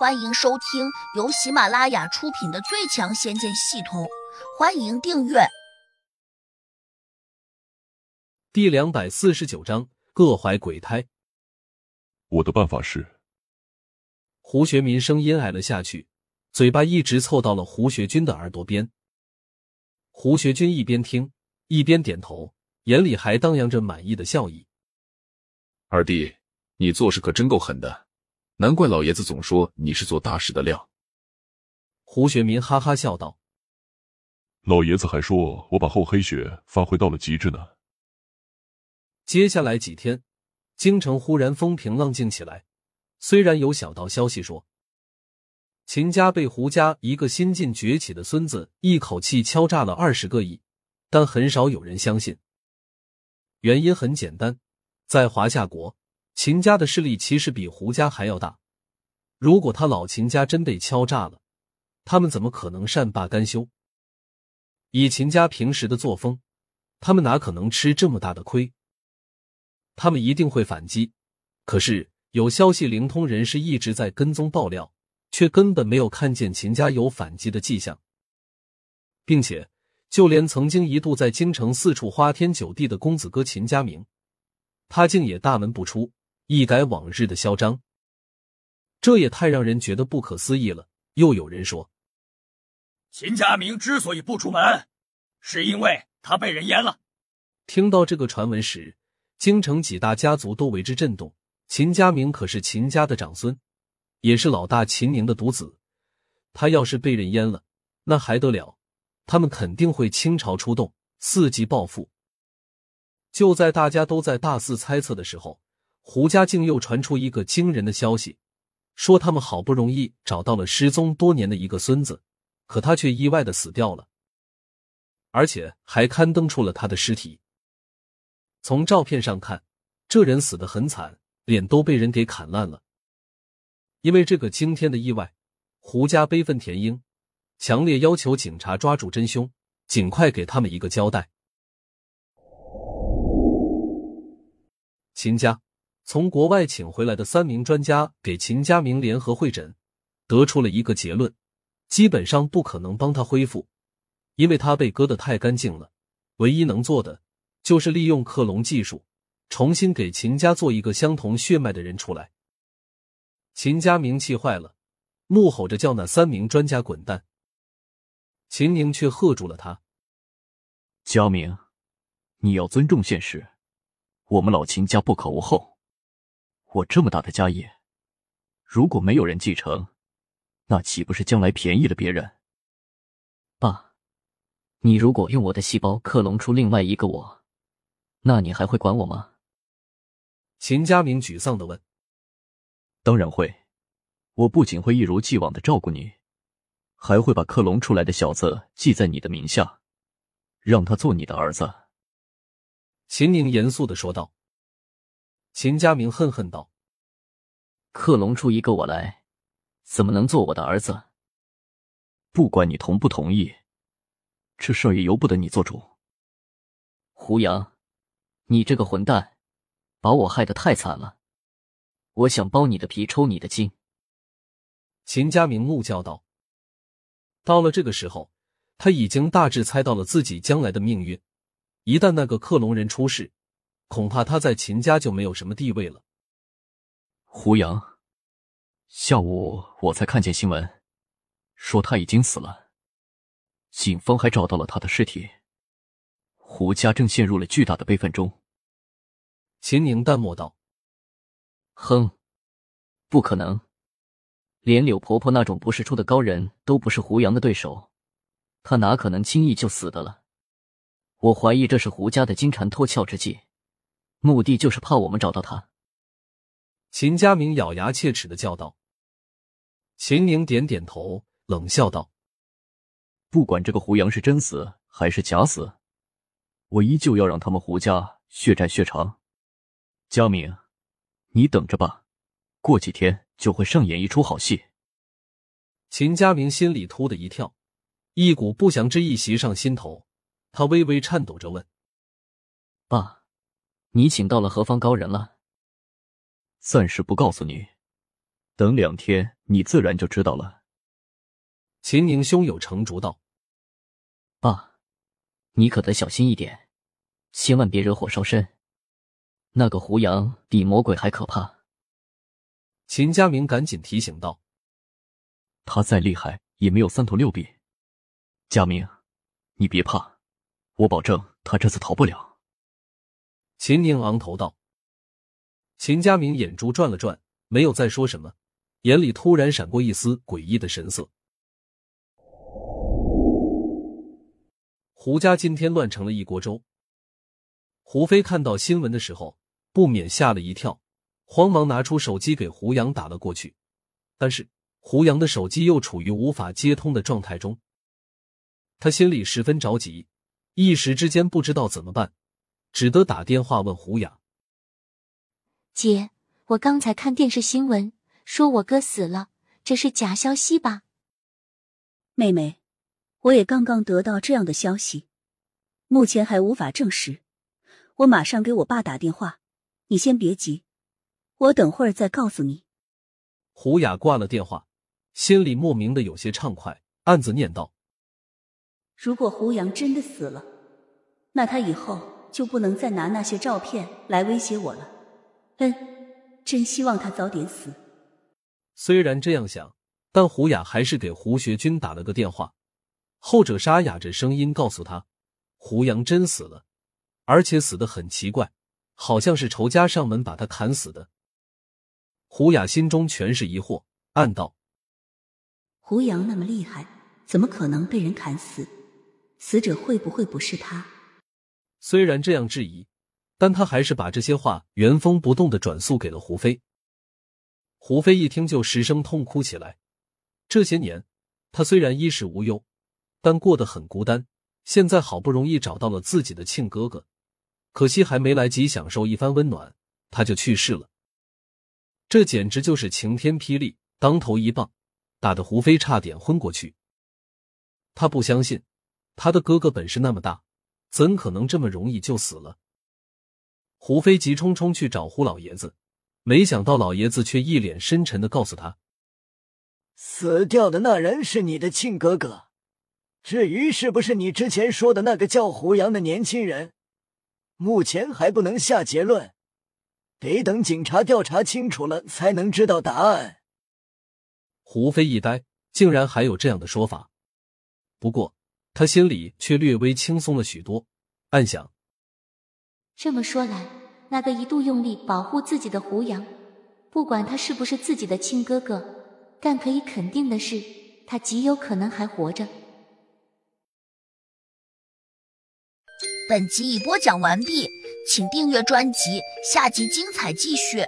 欢迎收听由喜马拉雅出品的《最强仙剑系统》，欢迎订阅。第两百四十九章，各怀鬼胎。我的办法是……胡学民声音矮了下去，嘴巴一直凑到了胡学军的耳朵边。胡学军一边听一边点头，眼里还荡漾着满意的笑意。二弟，你做事可真够狠的。难怪老爷子总说你是做大事的料。胡学民哈哈笑道：“老爷子还说我把厚黑学发挥到了极致呢。”接下来几天，京城忽然风平浪静起来。虽然有小道消息说秦家被胡家一个新晋崛起的孙子一口气敲诈了二十个亿，但很少有人相信。原因很简单，在华夏国。秦家的势力其实比胡家还要大，如果他老秦家真被敲诈了，他们怎么可能善罢甘休？以秦家平时的作风，他们哪可能吃这么大的亏？他们一定会反击。可是有消息灵通人士一直在跟踪爆料，却根本没有看见秦家有反击的迹象，并且就连曾经一度在京城四处花天酒地的公子哥秦家明，他竟也大门不出。一改往日的嚣张，这也太让人觉得不可思议了。又有人说，秦家明之所以不出门，是因为他被人阉了。听到这个传闻时，京城几大家族都为之震动。秦家明可是秦家的长孙，也是老大秦宁的独子。他要是被人阉了，那还得了？他们肯定会倾巢出动，伺机报复。就在大家都在大肆猜测的时候。胡家竟又传出一个惊人的消息，说他们好不容易找到了失踪多年的一个孙子，可他却意外的死掉了，而且还刊登出了他的尸体。从照片上看，这人死的很惨，脸都被人给砍烂了。因为这个惊天的意外，胡家悲愤填膺，强烈要求警察抓住真凶，尽快给他们一个交代。秦家。从国外请回来的三名专家给秦家明联合会诊，得出了一个结论：基本上不可能帮他恢复，因为他被割得太干净了。唯一能做的就是利用克隆技术，重新给秦家做一个相同血脉的人出来。秦家明气坏了，怒吼着叫那三名专家滚蛋。秦宁却喝住了他：“家明，你要尊重现实，我们老秦家不可无后。”我这么大的家业，如果没有人继承，那岂不是将来便宜了别人？爸，你如果用我的细胞克隆出另外一个我，那你还会管我吗？秦家明沮丧的问。当然会，我不仅会一如既往的照顾你，还会把克隆出来的小子记在你的名下，让他做你的儿子。秦宁严肃的说道。秦家明恨恨道：“克隆出一个我来，怎么能做我的儿子？不管你同不同意，这事儿也由不得你做主。”胡杨，你这个混蛋，把我害得太惨了！我想剥你的皮，抽你的筋！”秦家明怒叫道。到了这个时候，他已经大致猜到了自己将来的命运。一旦那个克隆人出事，恐怕他在秦家就没有什么地位了。胡杨，下午我才看见新闻，说他已经死了。警方还找到了他的尸体。胡家正陷入了巨大的悲愤中。秦宁淡漠道：“哼，不可能，连柳婆婆那种不世出的高人都不是胡杨的对手，他哪可能轻易就死的了？我怀疑这是胡家的金蝉脱壳之计。”目的就是怕我们找到他。秦佳明咬牙切齿的叫道。秦宁点点头，冷笑道：“不管这个胡杨是真死还是假死，我依旧要让他们胡家血债血偿。佳明，你等着吧，过几天就会上演一出好戏。”秦佳明心里突的一跳，一股不祥之意袭上心头，他微微颤抖着问：“爸。”你请到了何方高人了？暂时不告诉你，等两天你自然就知道了。秦宁胸有成竹道：“爸，你可得小心一点，千万别惹火烧身。那个胡杨比魔鬼还可怕。”秦家明赶紧提醒道：“他再厉害，也没有三头六臂。佳明，你别怕，我保证他这次逃不了。”秦宁昂头道。秦家明眼珠转了转，没有再说什么，眼里突然闪过一丝诡异的神色。胡家今天乱成了一锅粥。胡飞看到新闻的时候，不免吓了一跳，慌忙拿出手机给胡杨打了过去。但是胡杨的手机又处于无法接通的状态中，他心里十分着急，一时之间不知道怎么办，只得打电话问胡雅：“姐，我刚才看电视新闻，说我哥死了，这是假消息吧？”妹妹。我也刚刚得到这样的消息，目前还无法证实。我马上给我爸打电话，你先别急，我等会儿再告诉你。胡雅挂了电话，心里莫名的有些畅快，暗自念道：“如果胡杨真的死了，那他以后就不能再拿那些照片来威胁我了。嗯，真希望他早点死。”虽然这样想，但胡雅还是给胡学军打了个电话。后者沙哑着声音告诉他：“胡杨真死了，而且死的很奇怪，好像是仇家上门把他砍死的。”胡雅心中全是疑惑，暗道：“胡杨那么厉害，怎么可能被人砍死？死者会不会不是他？”虽然这样质疑，但他还是把这些话原封不动的转述给了胡飞。胡飞一听就失声痛哭起来。这些年，他虽然衣食无忧。但过得很孤单。现在好不容易找到了自己的亲哥哥，可惜还没来及享受一番温暖，他就去世了。这简直就是晴天霹雳，当头一棒，打得胡飞差点昏过去。他不相信他的哥哥本事那么大，怎可能这么容易就死了？胡飞急冲冲去找胡老爷子，没想到老爷子却一脸深沉的告诉他：“死掉的那人是你的亲哥哥。”至于是不是你之前说的那个叫胡杨的年轻人，目前还不能下结论，得等警察调查清楚了才能知道答案。胡飞一呆，竟然还有这样的说法。不过他心里却略微轻松了许多，暗想：这么说来，那个一度用力保护自己的胡杨，不管他是不是自己的亲哥哥，但可以肯定的是，他极有可能还活着。本集已播讲完毕，请订阅专辑，下集精彩继续。